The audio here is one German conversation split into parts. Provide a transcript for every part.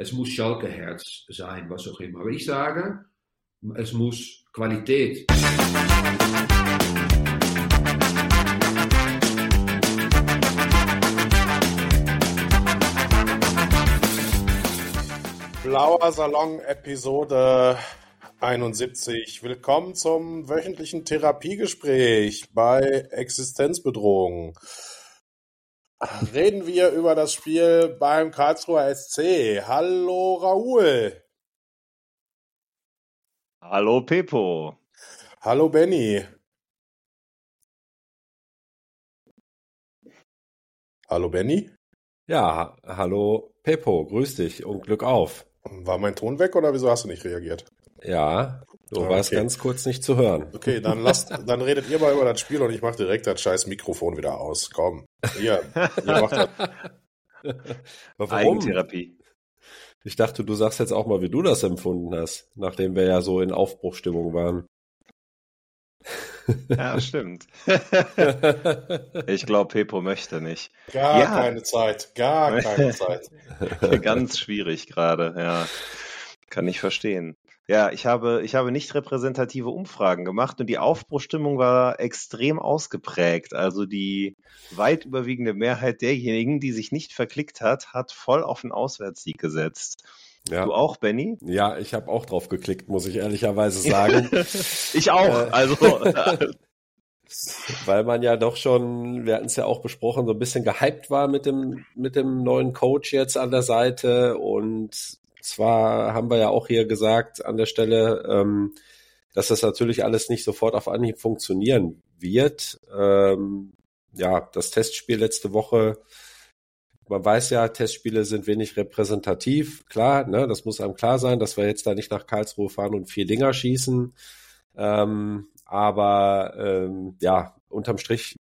es muss Schalke-Herz sein, was auch immer. Aber ich sage, es muss Qualität. Blauer Salon Episode 71. Willkommen zum wöchentlichen Therapiegespräch bei Existenzbedrohung. Reden wir über das Spiel beim Karlsruher SC. Hallo Raoul. Hallo Pepo. Hallo Benny. Hallo Benny. Ja, hallo Pepo, grüß dich und Glück auf. War mein Ton weg oder wieso hast du nicht reagiert? Ja, du Ah, warst okay. ganz kurz nicht zu hören. Okay, dann lasst, dann redet ihr mal über das Spiel und ich mache direkt das scheiß Mikrofon wieder aus. Komm. Ihr, ihr macht das. Warum? Eigentherapie. Ich dachte, du sagst jetzt auch mal, wie du das empfunden hast, nachdem wir ja so in Aufbruchstimmung waren. Ja, stimmt. ich glaube, Pepo möchte nicht. Gar Ja. keine Zeit. Gar keine Zeit. Ganz schwierig gerade, ja. Kann ich verstehen. Ja, ich habe, ich habe nicht repräsentative Umfragen gemacht und die Aufbruchstimmung war extrem ausgeprägt. Also die weit überwiegende Mehrheit derjenigen, die sich nicht verklickt hat, hat voll auf den Auswärtssieg gesetzt. ja. Du auch, Benny? ja, ich habe auch drauf geklickt, muss ich ehrlicherweise sagen, Ich auch. Äh. Also weil man ja doch schon, wir hatten es ja auch besprochen, so ein bisschen gehypt war mit dem mit dem neuen Coach jetzt an der Seite und zwar haben wir ja auch hier gesagt an der Stelle, ähm, dass das natürlich alles nicht sofort auf Anhieb funktionieren wird. Ähm, ja, das Testspiel letzte Woche, man weiß ja, Testspiele sind wenig repräsentativ, klar, ne, das muss einem klar sein, dass wir jetzt da nicht nach Karlsruhe fahren und vier Dinger schießen. Ähm, aber ähm, ja, unterm Strich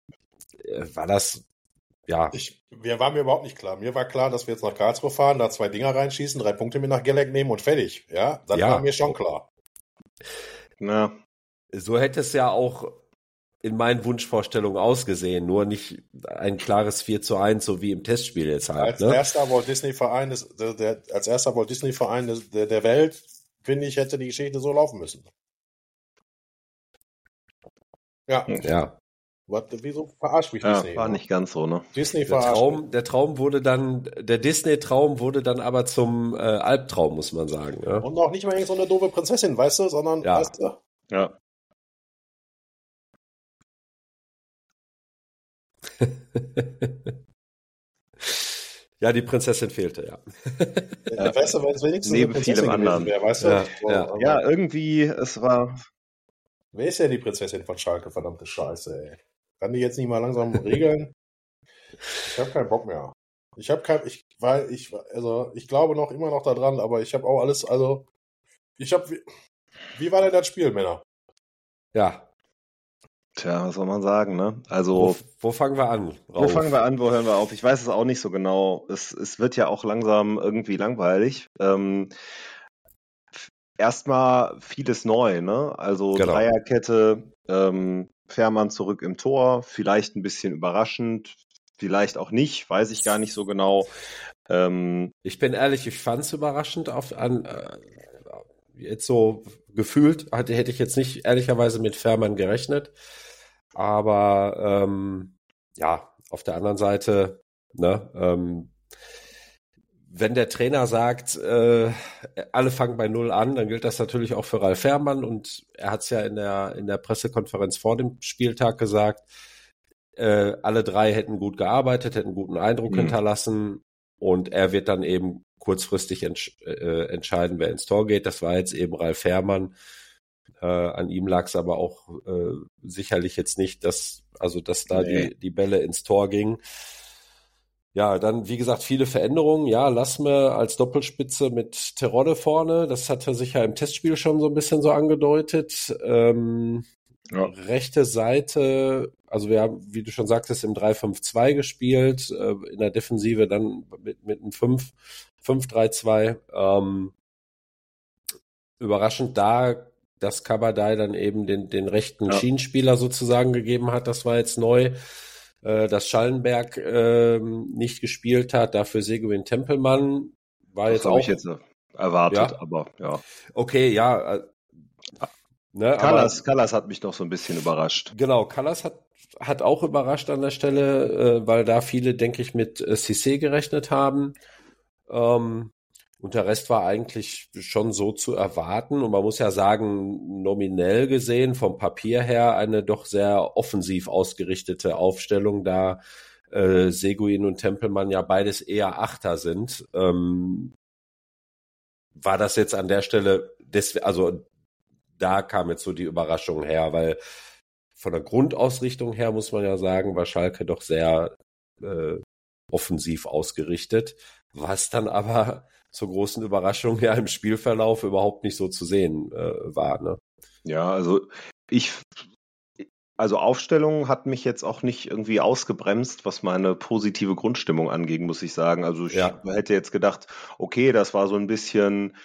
äh, war das ja Ich, mir war mir überhaupt nicht klar. Mir war klar, dass wir jetzt nach Karlsruhe fahren, da zwei Dinger reinschießen, drei Punkte mit nach Gelleck nehmen und fertig. Ja, das Ja. war mir schon klar. na, so hätte es ja auch in meinen Wunschvorstellungen ausgesehen, nur nicht ein klares 4 zu 1, so wie im Testspiel jetzt halt. Als Ne? erster Walt Disney Verein des, der, der, als erster Walt Disney Verein des, der, der Welt, finde ich, hätte die Geschichte so laufen müssen. Ja, Ja, was, wieso verarscht mich ja, Disney? war nicht ganz so, ne? Disney der verarscht. Traum, der Traum wurde dann, der Disney-Traum wurde dann aber zum äh, Albtraum, muss man sagen. Ja? Und auch nicht mal so eine doofe Prinzessin, weißt du, sondern, Ja. weißt du, Ja. ja, die Prinzessin fehlte, ja. ja. weißt du, wenn es wenigstens Neben eine Prinzessin vielem gewesen anderen. wäre, weißt du? Ja, ja. Ja, irgendwie, es war, Wer ist ja die Prinzessin von Schalke, verdammte Scheiße, ey. Kann die jetzt nicht mal langsam regeln? Ich habe keinen Bock mehr. Ich habe kein, ich, weil ich, also ich glaube noch immer noch daran, aber ich habe auch alles, also ich habe, wie, wie war denn das Spiel, Männer? Ja, tja, was soll man sagen, ne? wo, Also, wo fangen wir an? wo Rauf? fangen wir an, wo hören wir auf? Ich weiß es auch nicht so genau. Es, es wird ja auch langsam irgendwie langweilig. Ähm, Erstmal vieles neu, ne? Also Genau. Dreierkette, ähm, Fährmann zurück im Tor, vielleicht ein bisschen überraschend, vielleicht auch nicht, weiß ich gar nicht so genau. Ähm, Ich bin ehrlich, ich fand es überraschend auf an äh, jetzt so gefühlt hatte hätte ich jetzt nicht ehrlicherweise mit Fährmann gerechnet, aber ähm, ja auf der anderen Seite ne ähm, wenn der Trainer sagt, äh, alle fangen bei Null an, dann gilt das natürlich auch für Ralf Fährmann und er hat es ja in der, in der Pressekonferenz vor dem Spieltag gesagt, äh, alle drei hätten gut gearbeitet, hätten guten Eindruck Mhm. hinterlassen und er wird dann eben kurzfristig entsch äh, entscheiden, wer ins Tor geht. Das war jetzt eben Ralf Fährmann. Äh, an ihm lag es aber auch äh, sicherlich jetzt nicht, dass also dass da Nee. die die Bälle ins Tor gingen. Ja, dann wie gesagt viele Veränderungen. Ja, Lassme als Doppelspitze mit Terodde vorne. Das hatte sich ja im Testspiel schon so ein bisschen so angedeutet. Ähm, Ja. Rechte Seite, also wir haben, wie du schon sagtest, im 3-5-2 gespielt, äh, in der Defensive dann mit, mit einem 5, 5-3-2. Ähm, überraschend da, dass Kabadai dann eben den, den rechten Ja. Schienenspieler sozusagen gegeben hat, das war jetzt neu. Äh, dass Schallenberg ähm, nicht gespielt hat, dafür Seguin Tempelmann, war das jetzt auch. Ich jetzt erwartet, ja? aber ja. Okay, ja. Äh, ne, Callas, aber, Callas hat mich doch so ein bisschen überrascht. Genau, Callas hat, hat auch überrascht an der Stelle, äh, weil da viele, denke ich, mit äh, Cissé gerechnet haben. Ähm, und der Rest war eigentlich schon so zu erwarten. Und man muss ja sagen, nominell gesehen, vom Papier her, eine doch sehr offensiv ausgerichtete Aufstellung, da äh, Seguin und Tempelmann ja beides eher Achter sind. Ähm, war das jetzt an der Stelle, des, also da kam jetzt so die Überraschung her, weil von der Grundausrichtung her muss man ja sagen, war Schalke doch sehr äh, offensiv ausgerichtet, was dann aber zur großen Überraschung ja im Spielverlauf überhaupt nicht so zu sehen äh, war. Ne? Ja, also ich, also Aufstellung hat mich jetzt auch nicht irgendwie ausgebremst, was meine positive Grundstimmung angeht, muss ich sagen. Also ich ja. hätte jetzt gedacht, okay, das war so ein bisschen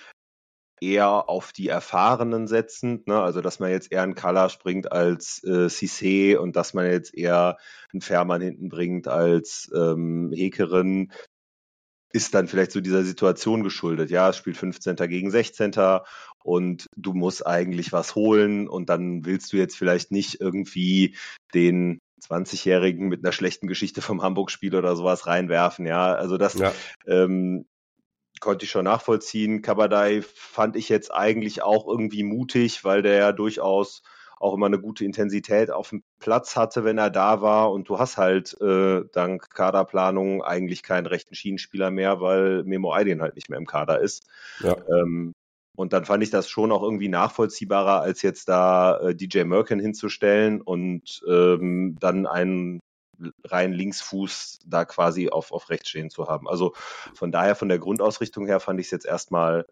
eher auf die Erfahrenen setzend, ne? also dass man jetzt eher einen Kala springt als äh, Cissé und dass man jetzt eher einen Fährmann hinten bringt als ähm, Hekerin, ist dann vielleicht so dieser Situation geschuldet. Ja, es spielt 15. gegen 16. und du musst eigentlich was holen und dann willst du jetzt vielleicht nicht irgendwie den 20-Jährigen mit einer schlechten Geschichte vom Hamburg-Spiel oder sowas reinwerfen. Ja, also das ja. Ähm, konnte ich schon nachvollziehen. Kabadai fand ich jetzt eigentlich auch irgendwie mutig, weil der ja durchaus auch immer eine gute Intensität auf dem Platz hatte, wenn er da war. Und du hast halt äh, dank Kaderplanung eigentlich keinen rechten Schienenspieler mehr, weil Memo Aydin halt nicht mehr im Kader ist. Ja. Ähm, und dann fand ich das schon auch irgendwie nachvollziehbarer, als jetzt da äh, DJ Merkin hinzustellen und ähm, dann einen rein Linksfuß da quasi auf, auf rechts stehen zu haben. Also von daher, von der Grundausrichtung her fand ich es jetzt erstmal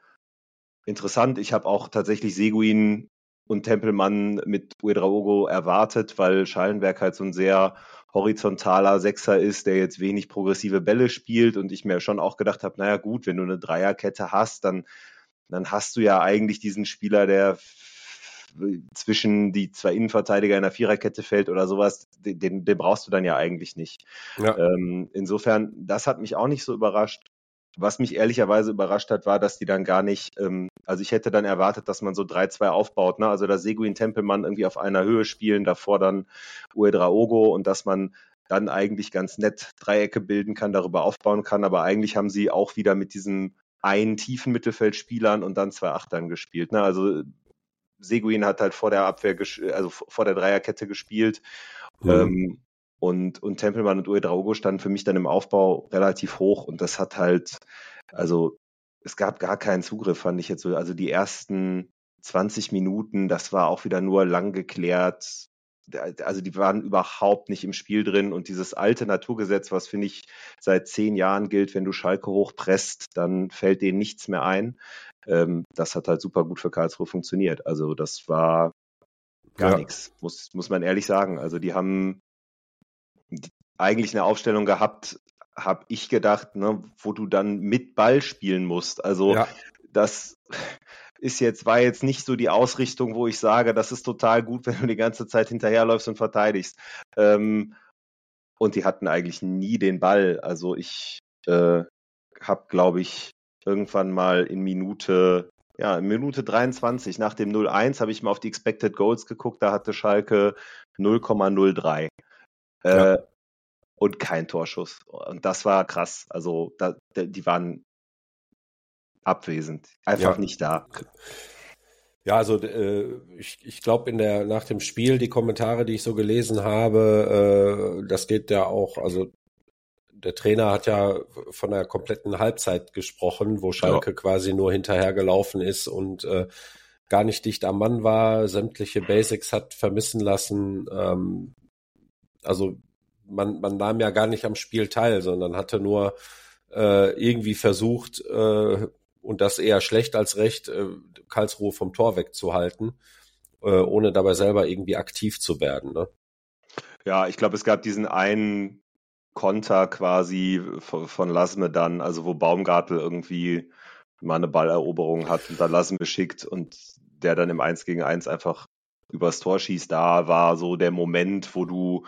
interessant. Ich habe auch tatsächlich Seguin und Tempelmann mit Uedraogo erwartet, weil Schallenberg halt so ein sehr horizontaler Sechser ist, der jetzt wenig progressive Bälle spielt und ich mir schon auch gedacht habe, naja gut, wenn du eine Dreierkette hast, dann, dann hast du ja eigentlich diesen Spieler, der zwischen die zwei Innenverteidiger in der Viererkette fällt oder sowas, den, den brauchst du dann ja eigentlich nicht. Ja. Ähm, insofern, das hat mich auch nicht so überrascht. Was mich ehrlicherweise überrascht hat, war, dass die dann gar nicht, ähm, also ich hätte dann erwartet, dass man so 3-2 aufbaut, ne? Also dass Seguin Tempelmann irgendwie auf einer Höhe spielen, davor dann Uedraogo und dass man dann eigentlich ganz nett Dreiecke bilden kann, darüber aufbauen kann. Aber eigentlich haben sie auch wieder mit diesen einen tiefen Mittelfeldspielern und dann zwei Achtern gespielt. Ne? Also Seguin hat halt vor der Abwehr, also vor der Dreierkette gespielt. Mhm. Ähm, und, und Tempelmann und Uedraogo standen für mich dann im Aufbau relativ hoch und das hat halt, also es gab gar keinen Zugriff, fand ich jetzt so. Also die ersten 20 Minuten, das war auch wieder nur lang geklärt. Also die waren überhaupt nicht im Spiel drin und dieses alte Naturgesetz, was finde ich seit zehn Jahren gilt, wenn du Schalke hochpresst, dann fällt denen nichts mehr ein. Ähm, das hat halt super gut für Karlsruhe funktioniert. Also das war gar ja. nichts, muss, muss man ehrlich sagen. Also die haben eigentlich eine Aufstellung gehabt, habe ich gedacht, ne, wo du dann mit Ball spielen musst. Also ja. das ist jetzt, war jetzt nicht so die Ausrichtung, wo ich sage, das ist total gut, wenn du die ganze Zeit hinterherläufst und verteidigst. Ähm, und die hatten eigentlich nie den Ball. Also ich äh, habe, glaube ich, irgendwann mal in Minute, ja, in Minute 23 nach dem 0-1 habe ich mal auf die Expected Goals geguckt, da hatte Schalke 0,03. Ja. Äh, und kein Torschuss. Und das war krass. Also da, die waren abwesend, einfach ja. nicht da. Ja, also äh, ich, ich glaube in der nach dem Spiel die Kommentare, die ich so gelesen habe, äh, das geht ja auch. Also der Trainer hat ja von einer kompletten Halbzeit gesprochen, wo Schalke ja. quasi nur hinterhergelaufen ist und äh, gar nicht dicht am Mann war, sämtliche Basics hat vermissen lassen. Ähm, also man, man nahm ja gar nicht am Spiel teil, sondern hatte nur äh, irgendwie versucht, äh, und das eher schlecht als recht, äh, Karlsruhe vom Tor wegzuhalten, äh, ohne dabei selber irgendwie aktiv zu werden. Ne? Ja, ich glaube, es gab diesen einen Konter quasi von, von Lasme dann, also wo Baumgartel irgendwie mal eine Balleroberung hat und dann Lasme schickt und der dann im 1 gegen 1 einfach übers Tor schießt. Da war so der Moment, wo du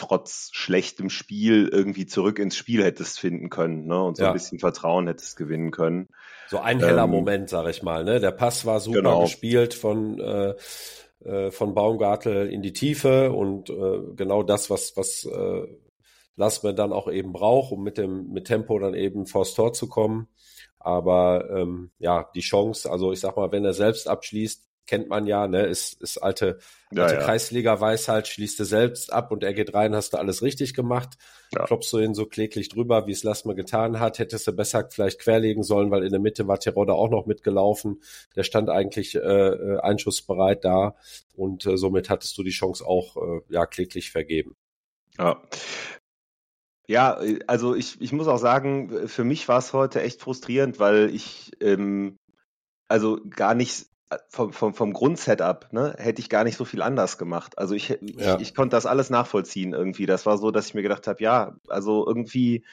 trotz schlechtem Spiel irgendwie zurück ins Spiel hättest finden können ne? und so ja. ein bisschen Vertrauen hättest gewinnen können. So ein heller ähm, Moment, sag ich mal. Ne? Der Pass war super genau. gespielt von äh, äh, von Baumgartel in die Tiefe und äh, genau das, was was äh, Lassmann dann auch eben braucht, um mit dem mit Tempo dann eben vors Tor zu kommen. Aber ähm, ja, die Chance, also ich sag mal, wenn er selbst abschließt, kennt man ja, ne, ist, ist alte, ja, alte ja. Kreisliga-Weisheit, schließt du selbst ab und er geht rein, hast du alles richtig gemacht. Ja. Klopfst du ihn so kläglich drüber, wie es Lassmer getan hat, hättest du besser vielleicht querlegen sollen, weil in der Mitte war Terodde auch noch mitgelaufen. Der stand eigentlich äh, äh, einschussbereit da und äh, somit hattest du die Chance auch äh, ja kläglich vergeben. Ja. Ja, also ich, ich muss auch sagen, für mich war es heute echt frustrierend, weil ich ähm, also gar nicht vom, vom, vom Grundsetup, ne, hätte ich gar nicht so viel anders gemacht. Also ich, ja. ich, ich konnte das alles nachvollziehen irgendwie. Das war so, dass ich mir gedacht habe, ja, also irgendwie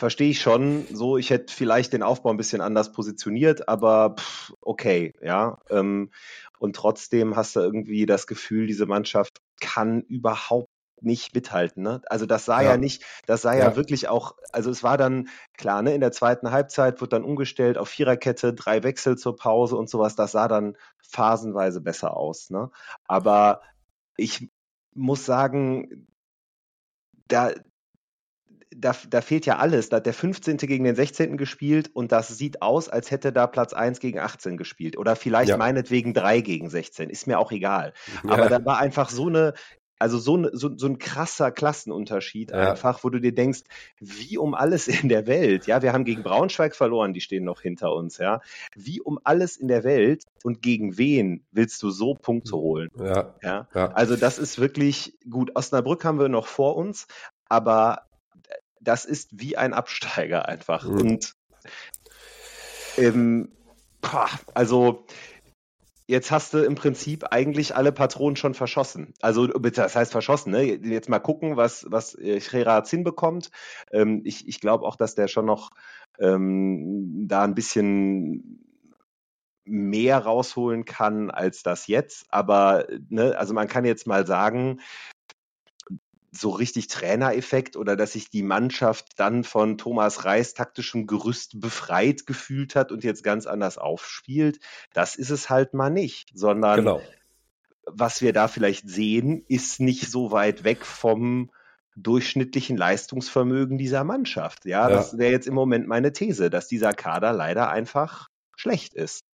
verstehe ich schon, so ich hätte vielleicht den Aufbau ein bisschen anders positioniert, aber pff, okay, ja. Ähm, und trotzdem hast du irgendwie das Gefühl, diese Mannschaft kann überhaupt nicht mithalten. Ne? Also das sah ja, ja nicht, das sah ja. ja. wirklich auch, also es war dann klar, ne, in der zweiten Halbzeit wird dann umgestellt auf Viererkette, drei Wechsel zur Pause und sowas, das sah dann phasenweise besser aus. Ne? Aber ich muss sagen, da, da, da fehlt ja alles. Da hat der 15. gegen den 16. gespielt und das sieht aus, als hätte da Platz 1 gegen 18 gespielt. Oder vielleicht ja. meinetwegen 3 gegen 16. Ist mir auch egal. Ja. Aber da war einfach so eine also so, ne, so, so ein krasser Klassenunterschied ja. einfach, wo du dir denkst, wie um alles in der Welt, ja, wir haben gegen Braunschweig verloren, die stehen noch hinter uns, ja, wie um alles in der Welt und gegen wen willst du so Punkte holen? Ja. ja? ja. Also das ist wirklich gut. Osnabrück haben wir noch vor uns, aber das ist wie ein Absteiger einfach. Mhm. Und ähm, also jetzt hast du im Prinzip eigentlich alle Patronen schon verschossen. Also, das heißt verschossen, ne? Jetzt mal gucken, was, was Zin bekommt. Ähm, ich ich glaube auch, dass der schon noch ähm, da ein bisschen mehr rausholen kann als das jetzt. Aber, ne, also man kann jetzt mal sagen, so richtig Trainereffekt oder dass sich die Mannschaft dann von Thomas Reis taktischem Gerüst befreit gefühlt hat und jetzt ganz anders aufspielt. Das ist es halt mal nicht, sondern genau. was wir da vielleicht sehen, ist nicht so weit weg vom durchschnittlichen Leistungsvermögen dieser Mannschaft. Ja, ja. das wäre jetzt im Moment meine These, dass dieser Kader leider einfach schlecht ist.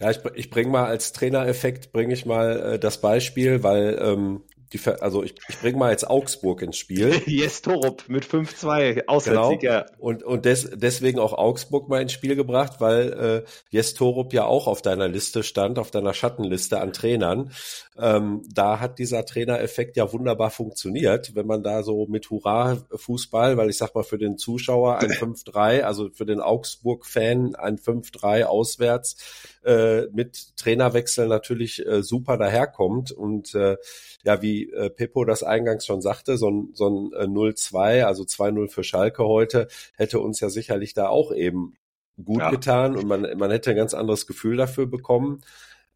Ja, ich, ich bringe mal als Trainereffekt, bringe ich mal äh, das Beispiel, weil ähm, die, also ich, ich bringe mal jetzt Augsburg ins Spiel. yes, Torup mit 5-2, Auswärtssieg, genau. Und, und des, deswegen auch Augsburg mal ins Spiel gebracht, weil äh, Jes Torup ja auch auf deiner Liste stand, auf deiner Schattenliste an Trainern. Ähm, da hat dieser Trainereffekt ja wunderbar funktioniert, wenn man da so mit Hurra-Fußball, weil ich sag mal für den Zuschauer ein 5-3, also für den Augsburg-Fan ein 5-3 auswärts äh, mit Trainerwechsel natürlich äh, super daherkommt und äh, ja, wie äh, Pippo das eingangs schon sagte, so ein, so ein äh, 0-2, also 2-0 für Schalke heute, hätte uns ja sicherlich da auch eben gut ja. getan und man, man hätte ein ganz anderes Gefühl dafür bekommen.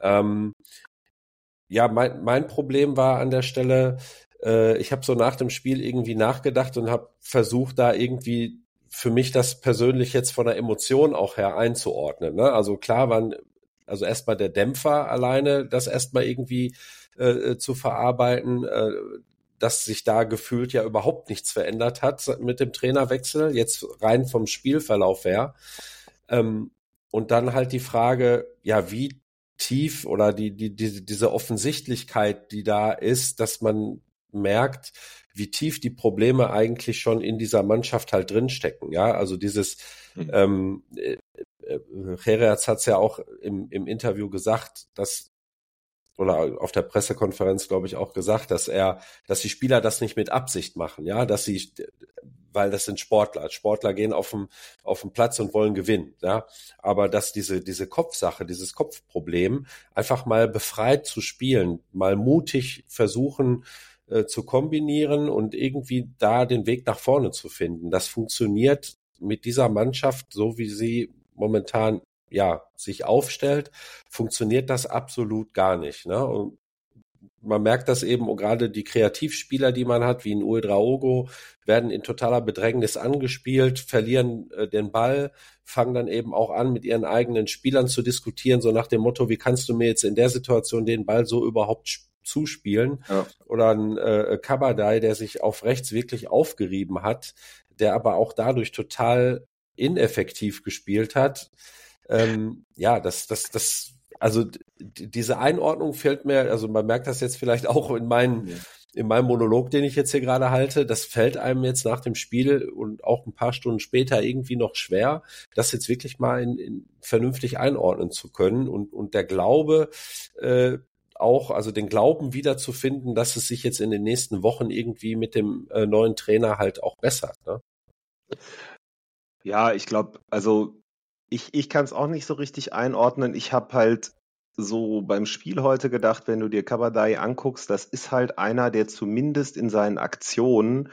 Ähm, ja, mein, mein Problem war an der Stelle, äh, ich habe so nach dem Spiel irgendwie nachgedacht und habe versucht, da irgendwie für mich das persönlich jetzt von der Emotion auch her einzuordnen. Ne? Also klar waren, also erstmal der Dämpfer alleine, das erstmal irgendwie äh, äh, zu verarbeiten, äh, dass sich da gefühlt ja überhaupt nichts verändert hat mit dem Trainerwechsel, jetzt rein vom Spielverlauf her. Ähm, und dann halt die Frage, ja, wie tief oder die, die, die, diese Offensichtlichkeit, die da ist, dass man merkt, wie tief die Probleme eigentlich schon in dieser Mannschaft halt drinstecken. Ja, also dieses, mhm. ähm, äh, äh, Hererz hat es ja auch im, im Interview gesagt, dass oder auf der Pressekonferenz, glaube ich, auch gesagt, dass er, dass die Spieler das nicht mit Absicht machen, ja, dass sie, weil das sind Sportler. Sportler gehen auf dem, auf dem Platz und wollen gewinnen, ja. Aber dass diese, diese Kopfsache, dieses Kopfproblem einfach mal befreit zu spielen, mal mutig versuchen, äh, zu kombinieren und irgendwie da den Weg nach vorne zu finden. Das funktioniert mit dieser Mannschaft, so wie sie momentan ja, sich aufstellt, funktioniert das absolut gar nicht. Ne? Und man merkt das eben, gerade die Kreativspieler, die man hat, wie ein Uldraogo, werden in totaler Bedrängnis angespielt, verlieren äh, den Ball, fangen dann eben auch an, mit ihren eigenen Spielern zu diskutieren, so nach dem Motto, wie kannst du mir jetzt in der Situation den Ball so überhaupt zuspielen? Ja. Oder ein äh, Kabadai, der sich auf rechts wirklich aufgerieben hat, der aber auch dadurch total ineffektiv gespielt hat. Ähm, ja, das, das, das also diese Einordnung fällt mir, also man merkt das jetzt vielleicht auch in meinen, ja. in meinem Monolog, den ich jetzt hier gerade halte, das fällt einem jetzt nach dem Spiel und auch ein paar Stunden später irgendwie noch schwer, das jetzt wirklich mal in, in vernünftig einordnen zu können und, und der Glaube, äh, auch, also den Glauben wiederzufinden, dass es sich jetzt in den nächsten Wochen irgendwie mit dem äh, neuen Trainer halt auch bessert. Ne? Ja, ich glaube, also ich, ich kann es auch nicht so richtig einordnen. Ich habe halt so beim Spiel heute gedacht, wenn du dir Kabadai anguckst, das ist halt einer, der zumindest in seinen Aktionen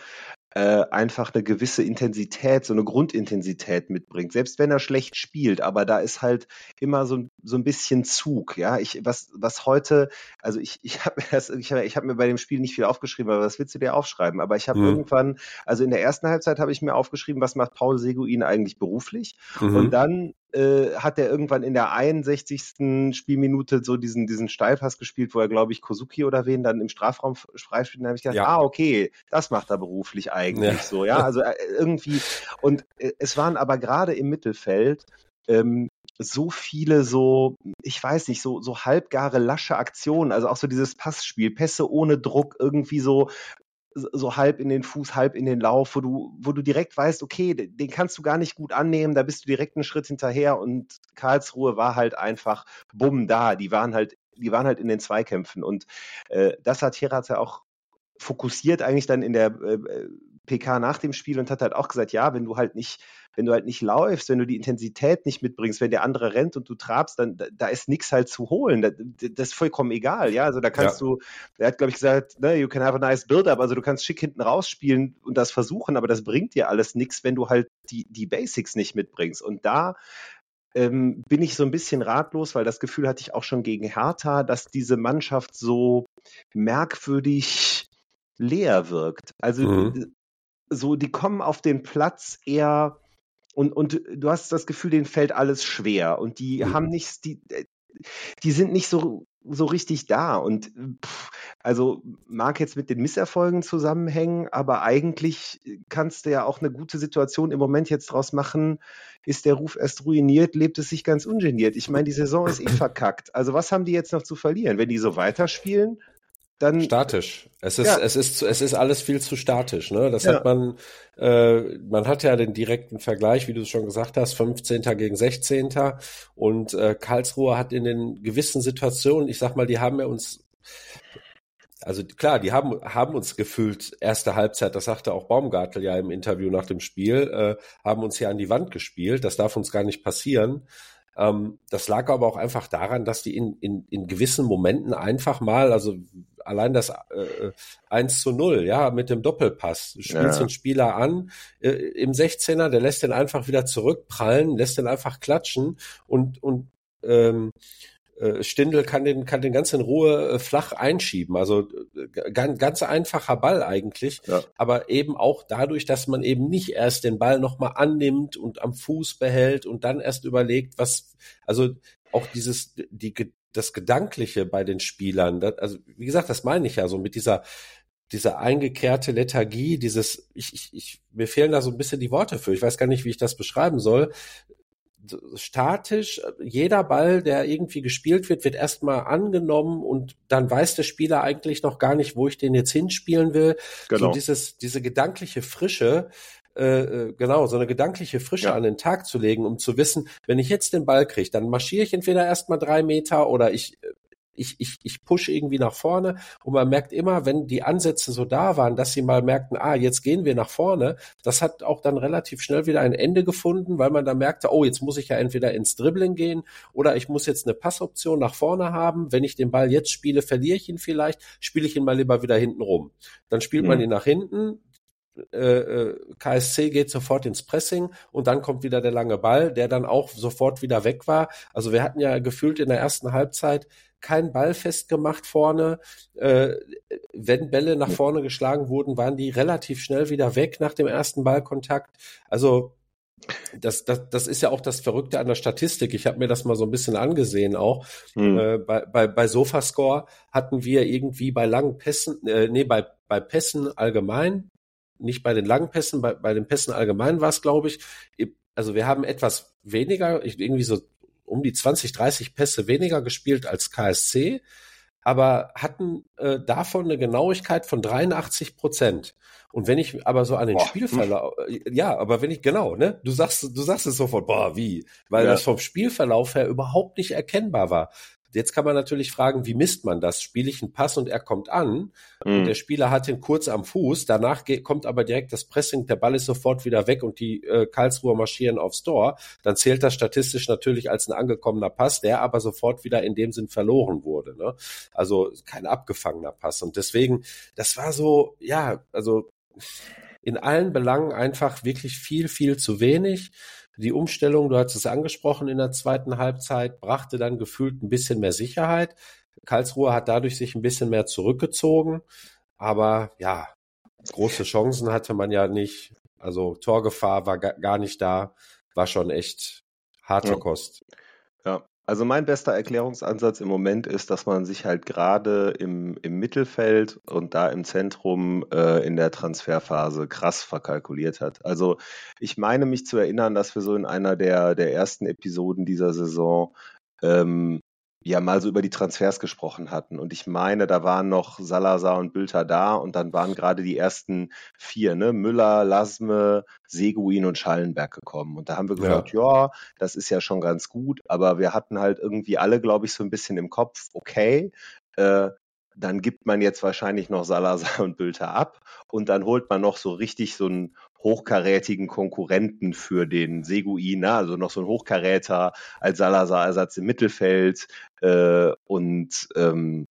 äh, einfach eine gewisse Intensität, so eine Grundintensität mitbringt. Selbst wenn er schlecht spielt, aber da ist halt immer so, so ein bisschen Zug. Ja, ich, was, was heute, also ich, ich habe mir das, ich habe ich hab mir bei dem Spiel nicht viel aufgeschrieben, aber was willst du dir aufschreiben? Aber ich habe mhm. irgendwann, also in der ersten Halbzeit habe ich mir aufgeschrieben, was macht Paul Seguin eigentlich beruflich? Mhm. Und dann äh, hat er irgendwann in der 61. Spielminute so diesen, diesen Steilpass gespielt, wo er, glaube ich, Kozuki oder wen dann im Strafraum freispielt. Da habe ich gedacht, ja. ah, okay, das macht er beruflich eigentlich ja. so, ja. Also äh, irgendwie, und äh, es waren aber gerade im Mittelfeld ähm, so viele so, ich weiß nicht, so, so halbgare lasche Aktionen, also auch so dieses Passspiel, Pässe ohne Druck, irgendwie so so halb in den Fuß, halb in den Lauf, wo du, wo du direkt weißt, okay, den kannst du gar nicht gut annehmen, da bist du direkt einen Schritt hinterher und Karlsruhe war halt einfach bumm da. Die waren halt, die waren halt in den Zweikämpfen und äh, das hat Herat ja auch fokussiert eigentlich dann in der äh, PK nach dem Spiel und hat halt auch gesagt, ja, wenn du halt nicht, wenn du halt nicht läufst, wenn du die Intensität nicht mitbringst, wenn der andere rennt und du trabst, dann da, da ist nichts halt zu holen. Da, das ist vollkommen egal, ja. Also da kannst ja. du, er hat, glaube ich, gesagt, ne, you can have a nice build-up, also du kannst schick hinten rausspielen und das versuchen, aber das bringt dir alles nichts, wenn du halt die, die Basics nicht mitbringst. Und da ähm, bin ich so ein bisschen ratlos, weil das Gefühl hatte ich auch schon gegen Hertha, dass diese Mannschaft so merkwürdig leer wirkt. Also mhm so, die kommen auf den Platz eher und, und du hast das Gefühl, denen fällt alles schwer und die mhm. haben nichts, die, äh, die sind nicht so, so richtig da und pff, also mag jetzt mit den Misserfolgen zusammenhängen, aber eigentlich kannst du ja auch eine gute Situation im Moment jetzt draus machen. Ist der Ruf erst ruiniert, lebt es sich ganz ungeniert. Ich meine, die Saison ist eh verkackt. Also was haben die jetzt noch zu verlieren? Wenn die so weiterspielen, dann statisch. Es ist ja. es ist es ist alles viel zu statisch. Ne, das ja. hat man. Äh, man hat ja den direkten Vergleich, wie du es schon gesagt hast, 15. gegen 16. Und äh, Karlsruhe hat in den gewissen Situationen, ich sag mal, die haben ja uns also klar, die haben, haben uns gefühlt erste Halbzeit, das sagte auch Baumgartel ja im Interview nach dem Spiel, äh, haben uns hier an die Wand gespielt. Das darf uns gar nicht passieren. Ähm, das lag aber auch einfach daran, dass die in, in, in gewissen Momenten einfach mal, also allein das äh, 1 zu 0, ja, mit dem Doppelpass. Du spielst ja. den Spieler an äh, im 16er, der lässt den einfach wieder zurückprallen, lässt den einfach klatschen und, und ähm, äh, Stindel kann den, kann den ganz in Ruhe äh, flach einschieben. Also ganz, ganz einfacher Ball eigentlich, ja. aber eben auch dadurch, dass man eben nicht erst den Ball nochmal annimmt und am Fuß behält und dann erst überlegt, was, also auch dieses, die, das Gedankliche bei den Spielern, das, also wie gesagt, das meine ich ja so mit dieser diese eingekehrte Lethargie, dieses, ich, ich, ich, mir fehlen da so ein bisschen die Worte für. Ich weiß gar nicht, wie ich das beschreiben soll statisch. Jeder Ball, der irgendwie gespielt wird, wird erstmal angenommen und dann weiß der Spieler eigentlich noch gar nicht, wo ich den jetzt hinspielen will. Genau. So dieses, diese gedankliche Frische, äh, äh, genau, so eine gedankliche Frische ja. an den Tag zu legen, um zu wissen, wenn ich jetzt den Ball kriege, dann marschiere ich entweder erstmal drei Meter oder ich äh, ich, ich, ich push irgendwie nach vorne und man merkt immer, wenn die Ansätze so da waren, dass sie mal merkten, ah, jetzt gehen wir nach vorne, das hat auch dann relativ schnell wieder ein Ende gefunden, weil man da merkte, oh, jetzt muss ich ja entweder ins Dribbling gehen oder ich muss jetzt eine Passoption nach vorne haben. Wenn ich den Ball jetzt spiele, verliere ich ihn vielleicht, spiele ich ihn mal lieber wieder hinten rum. Dann spielt mhm. man ihn nach hinten, äh, äh KSC geht sofort ins Pressing und dann kommt wieder der lange Ball, der dann auch sofort wieder weg war. Also wir hatten ja gefühlt in der ersten Halbzeit keinen Ball festgemacht vorne. Äh, wenn Bälle nach vorne geschlagen wurden, waren die relativ schnell wieder weg nach dem ersten Ballkontakt. Also das, das, das ist ja auch das Verrückte an der Statistik. Ich habe mir das mal so ein bisschen angesehen auch. Hm. Äh, bei, bei, bei Sofascore hatten wir irgendwie bei langen Pässen, äh, nee, bei, bei Pässen allgemein, nicht bei den langen Pässen, bei, bei den Pässen allgemein war es, glaube ich. Also wir haben etwas weniger, irgendwie so um die 20, 30 Pässe weniger gespielt als KSC, aber hatten äh, davon eine Genauigkeit von 83 Prozent. Und wenn ich aber so an den boah. Spielverlauf, äh, ja, aber wenn ich, genau, ne, du sagst, du sagst es sofort, boah, wie? Weil ja. das vom Spielverlauf her überhaupt nicht erkennbar war. Jetzt kann man natürlich fragen, wie misst man das? Spiele ich einen Pass und er kommt an mhm. und der Spieler hat ihn kurz am Fuß, danach kommt aber direkt das Pressing, der Ball ist sofort wieder weg und die äh, Karlsruher marschieren aufs Tor, dann zählt das statistisch natürlich als ein angekommener Pass, der aber sofort wieder in dem Sinn verloren wurde. Ne? Also kein abgefangener Pass. Und deswegen, das war so, ja, also in allen Belangen einfach wirklich viel, viel zu wenig. Die Umstellung, du hast es angesprochen in der zweiten Halbzeit, brachte dann gefühlt ein bisschen mehr Sicherheit. Karlsruhe hat dadurch sich ein bisschen mehr zurückgezogen. Aber ja, große Chancen hatte man ja nicht. Also Torgefahr war gar nicht da. War schon echt harte ja. Kost. Ja, also mein bester Erklärungsansatz im Moment ist, dass man sich halt gerade im, im Mittelfeld und da im Zentrum äh, in der Transferphase krass verkalkuliert hat. Also ich meine mich zu erinnern, dass wir so in einer der, der ersten Episoden dieser Saison ähm, ja mal so über die Transfers gesprochen hatten. Und ich meine, da waren noch Salazar und Bülter da und dann waren gerade die ersten vier, ne? Müller, Lasme, Seguin und Schallenberg gekommen. Und da haben wir gesagt, ja. ja, das ist ja schon ganz gut, aber wir hatten halt irgendwie alle, glaube ich, so ein bisschen im Kopf, okay, äh, dann gibt man jetzt wahrscheinlich noch Salazar und Bülter ab und dann holt man noch so richtig so einen hochkarätigen Konkurrenten für den Seguin, ne? also noch so ein Hochkaräter als Salazar-Ersatz im Mittelfeld äh, und ähm,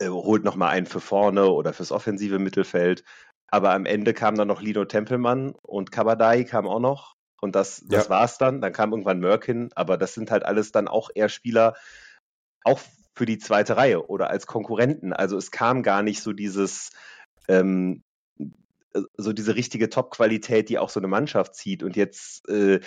äh, holt noch mal einen für vorne oder fürs offensive Mittelfeld. Aber am Ende kam dann noch Lino Tempelmann und Kabadai kam auch noch. Und das, das ja. war's dann. Dann kam irgendwann Mörkin, aber das sind halt alles dann auch eher Spieler, auch für die zweite Reihe oder als Konkurrenten. Also es kam gar nicht so dieses, ähm, so diese richtige Top-Qualität, die auch so eine Mannschaft zieht. Und jetzt, äh,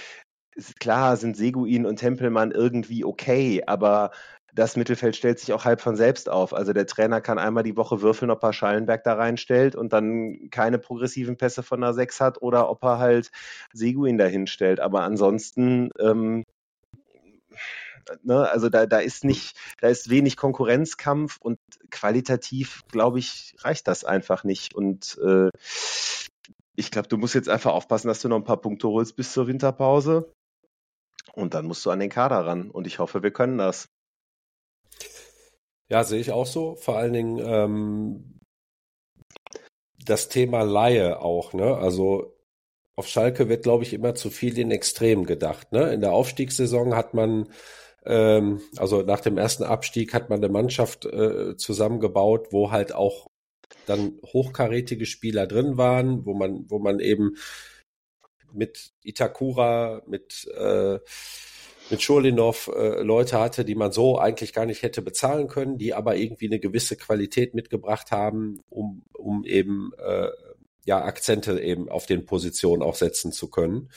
klar, sind Seguin und Tempelmann irgendwie okay, aber das Mittelfeld stellt sich auch halb von selbst auf. Also der Trainer kann einmal die Woche würfeln, ob er Schallenberg da reinstellt und dann keine progressiven Pässe von einer 6 hat oder ob er halt Seguin dahin stellt. Aber ansonsten ähm, Ne? Also da, da ist nicht, da ist wenig Konkurrenzkampf und qualitativ, glaube ich, reicht das einfach nicht. Und äh, ich glaube, du musst jetzt einfach aufpassen, dass du noch ein paar Punkte holst bis zur Winterpause. Und dann musst du an den Kader ran. Und ich hoffe, wir können das. Ja, sehe ich auch so. Vor allen Dingen ähm, das Thema Laie auch. Ne? Also auf Schalke wird, glaube ich, immer zu viel in Extremen gedacht. Ne? In der Aufstiegssaison hat man ähm, also nach dem ersten Abstieg hat man eine Mannschaft äh, zusammengebaut, wo halt auch dann hochkarätige Spieler drin waren, wo man, wo man eben mit Itakura, mit äh, mit Schurlinov äh, Leute hatte, die man so eigentlich gar nicht hätte bezahlen können, die aber irgendwie eine gewisse Qualität mitgebracht haben, um, um eben äh, ja Akzente eben auf den Positionen auch setzen zu können.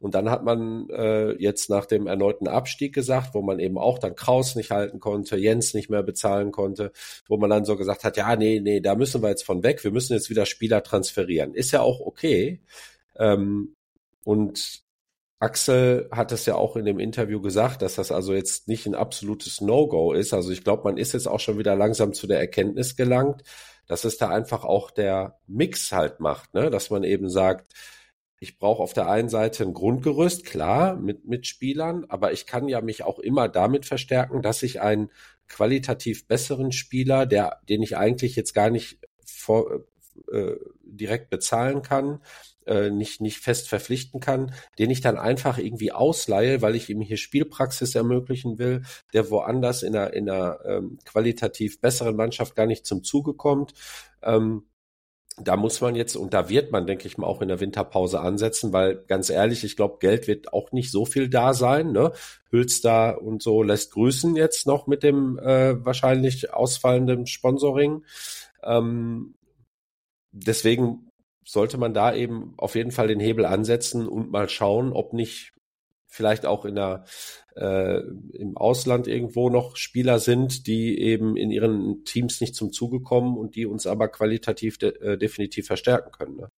Und dann hat man äh, jetzt nach dem erneuten Abstieg gesagt, wo man eben auch dann Kraus nicht halten konnte, Jens nicht mehr bezahlen konnte, wo man dann so gesagt hat, ja, nee, nee, da müssen wir jetzt von weg, wir müssen jetzt wieder Spieler transferieren. Ist ja auch okay. Ähm, und Axel hat es ja auch in dem Interview gesagt, dass das also jetzt nicht ein absolutes No-Go ist. Also ich glaube, man ist jetzt auch schon wieder langsam zu der Erkenntnis gelangt, dass es da einfach auch der Mix halt macht, ne? dass man eben sagt, ich brauche auf der einen Seite ein Grundgerüst, klar, mit, mit Spielern, aber ich kann ja mich auch immer damit verstärken, dass ich einen qualitativ besseren Spieler, der, den ich eigentlich jetzt gar nicht vor, äh, direkt bezahlen kann, äh, nicht, nicht fest verpflichten kann, den ich dann einfach irgendwie ausleihe, weil ich ihm hier Spielpraxis ermöglichen will, der woanders in einer, in einer ähm, qualitativ besseren Mannschaft gar nicht zum Zuge kommt. Ähm, da muss man jetzt, und da wird man, denke ich mal, auch in der Winterpause ansetzen, weil ganz ehrlich, ich glaube, Geld wird auch nicht so viel da sein. Ne? Hülster und so lässt grüßen jetzt noch mit dem äh, wahrscheinlich ausfallenden Sponsoring. Ähm, deswegen sollte man da eben auf jeden Fall den Hebel ansetzen und mal schauen, ob nicht vielleicht auch in der, äh, im Ausland irgendwo noch Spieler sind, die eben in ihren Teams nicht zum Zuge kommen und die uns aber qualitativ de äh, definitiv verstärken können. Ne?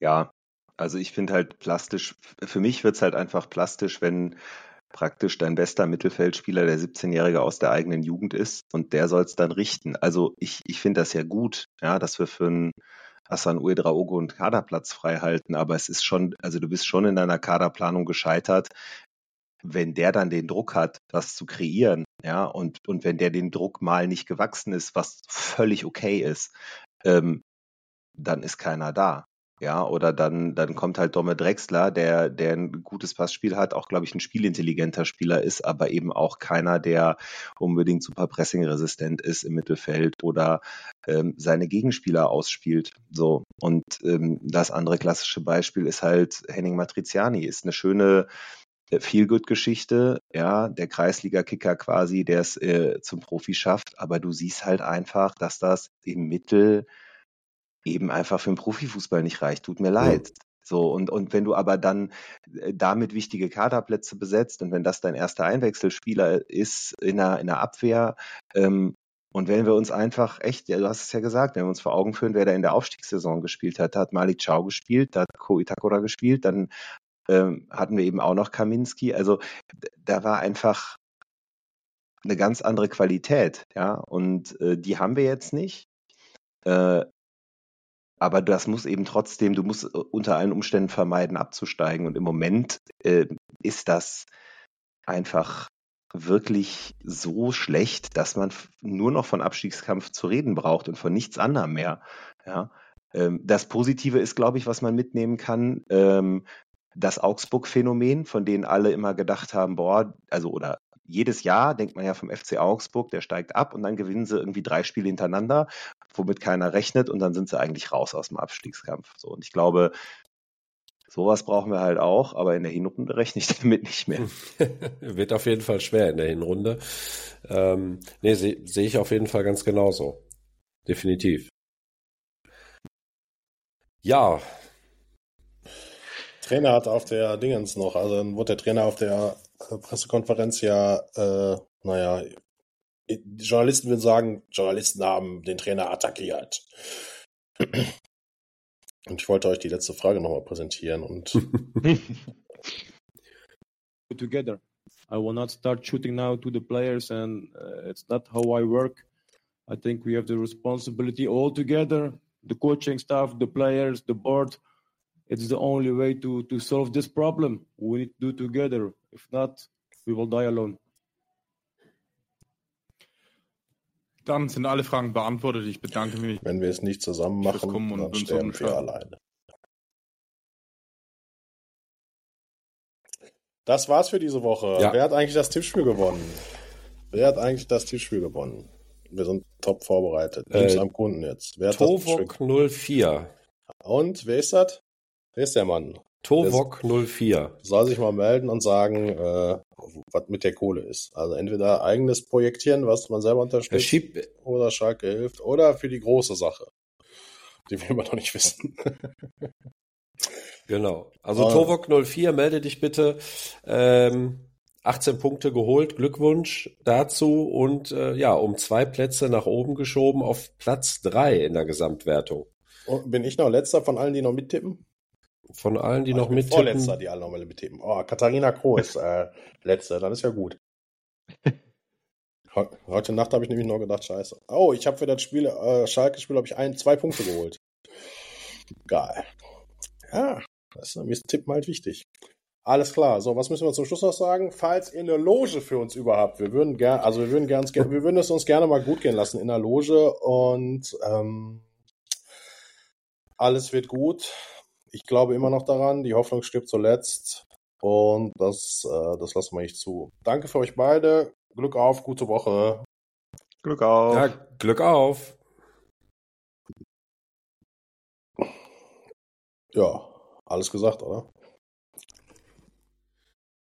Ja, also ich finde halt plastisch, für mich wird es halt einfach plastisch, wenn praktisch dein bester Mittelfeldspieler der 17-Jährige aus der eigenen Jugend ist und der soll es dann richten. Also ich, ich finde das ja gut, ja, dass wir für einen Hassan Uedraogo und Kaderplatz frei halten, aber es ist schon, also du bist schon in deiner Kaderplanung gescheitert, wenn der dann den Druck hat, was zu kreieren, ja, und, und wenn der den Druck mal nicht gewachsen ist, was völlig okay ist, ähm, dann ist keiner da. Ja, oder dann, dann kommt halt Domme Drexler, der, der ein gutes Passspiel hat, auch, glaube ich, ein spielintelligenter Spieler ist, aber eben auch keiner, der unbedingt super pressingresistent ist im Mittelfeld oder ähm, seine Gegenspieler ausspielt. So. Und ähm, das andere klassische Beispiel ist halt Henning Matriziani, ist eine schöne, äh, Feelgood-Geschichte, ja, der Kreisliga-Kicker quasi, der es äh, zum Profi schafft, aber du siehst halt einfach, dass das im Mittel eben einfach für den Profifußball nicht reicht. Tut mir leid. Ja. So, und, und wenn du aber dann äh, damit wichtige Kaderplätze besetzt und wenn das dein erster Einwechselspieler ist in der, in der Abwehr, ähm, und wenn wir uns einfach echt, ja, du hast es ja gesagt, wenn wir uns vor Augen führen, wer da in der Aufstiegssaison gespielt hat, da hat Malik Chow gespielt, da hat Ko Itakura gespielt, dann ähm, hatten wir eben auch noch Kaminski. Also da war einfach eine ganz andere Qualität, ja, und äh, die haben wir jetzt nicht. Äh, aber das muss eben trotzdem, du musst äh, unter allen Umständen vermeiden, abzusteigen. Und im Moment äh, ist das einfach wirklich so schlecht, dass man nur noch von Abstiegskampf zu reden braucht und von nichts anderem mehr. Ja. Ähm, das Positive ist, glaube ich, was man mitnehmen kann, ähm, das Augsburg-Phänomen, von denen alle immer gedacht haben, boah, also oder jedes Jahr denkt man ja vom FC Augsburg, der steigt ab und dann gewinnen sie irgendwie drei Spiele hintereinander, womit keiner rechnet und dann sind sie eigentlich raus aus dem Abstiegskampf. So, und ich glaube, sowas brauchen wir halt auch, aber in der Hinrunde rechne ich damit nicht mehr. Wird auf jeden Fall schwer in der Hinrunde. Ähm, nee, sehe seh ich auf jeden Fall ganz genauso. Definitiv. Ja. Trainer hat auf der Dingens noch, also dann wurde der Trainer auf der Pressekonferenz ja, äh, naja, Journalisten würden sagen, Journalisten haben den Trainer attackiert. Und ich wollte euch die letzte Frage nochmal präsentieren und together. I will not start shooting now to the players and uh, it's not how I work. I think we have the responsibility all together, the coaching staff, the players, the board. It's the only way to to solve this problem. We need to do together. If not, we will die alone. Dann sind alle Fragen beantwortet. Ich bedanke mich. Wenn wir es nicht zusammen machen, dann sterben wir alleine. Das war's für diese Woche. Ja. Wer hat eigentlich das Tippspiel gewonnen? Wer hat eigentlich das Tippspiel gewonnen? Wir sind top vorbereitet. Teams äh, am Kunden jetzt. Wer Tovok 04. Und wer ist das? Wer ist der Mann? Tovok 04. Soll sich mal melden und sagen, äh, was mit der Kohle ist. Also entweder eigenes Projektieren, was man selber unterstützt, Schieb oder Schalke hilft, oder für die große Sache, die wir immer noch nicht wissen. genau. Also äh, Tovok 04, melde dich bitte. Ähm, 18 Punkte geholt, Glückwunsch dazu und äh, ja, um zwei Plätze nach oben geschoben auf Platz drei in der Gesamtwertung. Und bin ich noch letzter von allen, die noch mittippen? Von allen, die noch mit Vorletzter, die alle noch mittippen. Oh, Katharina Kroh ist äh, letzte, dann ist ja gut. Heute Nacht habe ich nämlich noch gedacht, scheiße. Oh, ich habe für das Spiel, äh, Schalke-Spiel, habe ich ein, zwei Punkte geholt. Geil. Ja, das ist, mir ist Tippen halt wichtig. Alles klar. So, was müssen wir zum Schluss noch sagen? Falls ihr eine Loge für uns überhaupt, wir würden gerne, also wir würden gern, wir würden es uns gerne mal gut gehen lassen in der Loge und ähm, alles wird gut ich glaube immer noch daran, die Hoffnung stirbt zuletzt und das, äh, das lassen wir nicht zu. Danke für euch beide, Glück auf, gute Woche. Glück auf. Ja, Glück auf. Ja, alles gesagt, oder?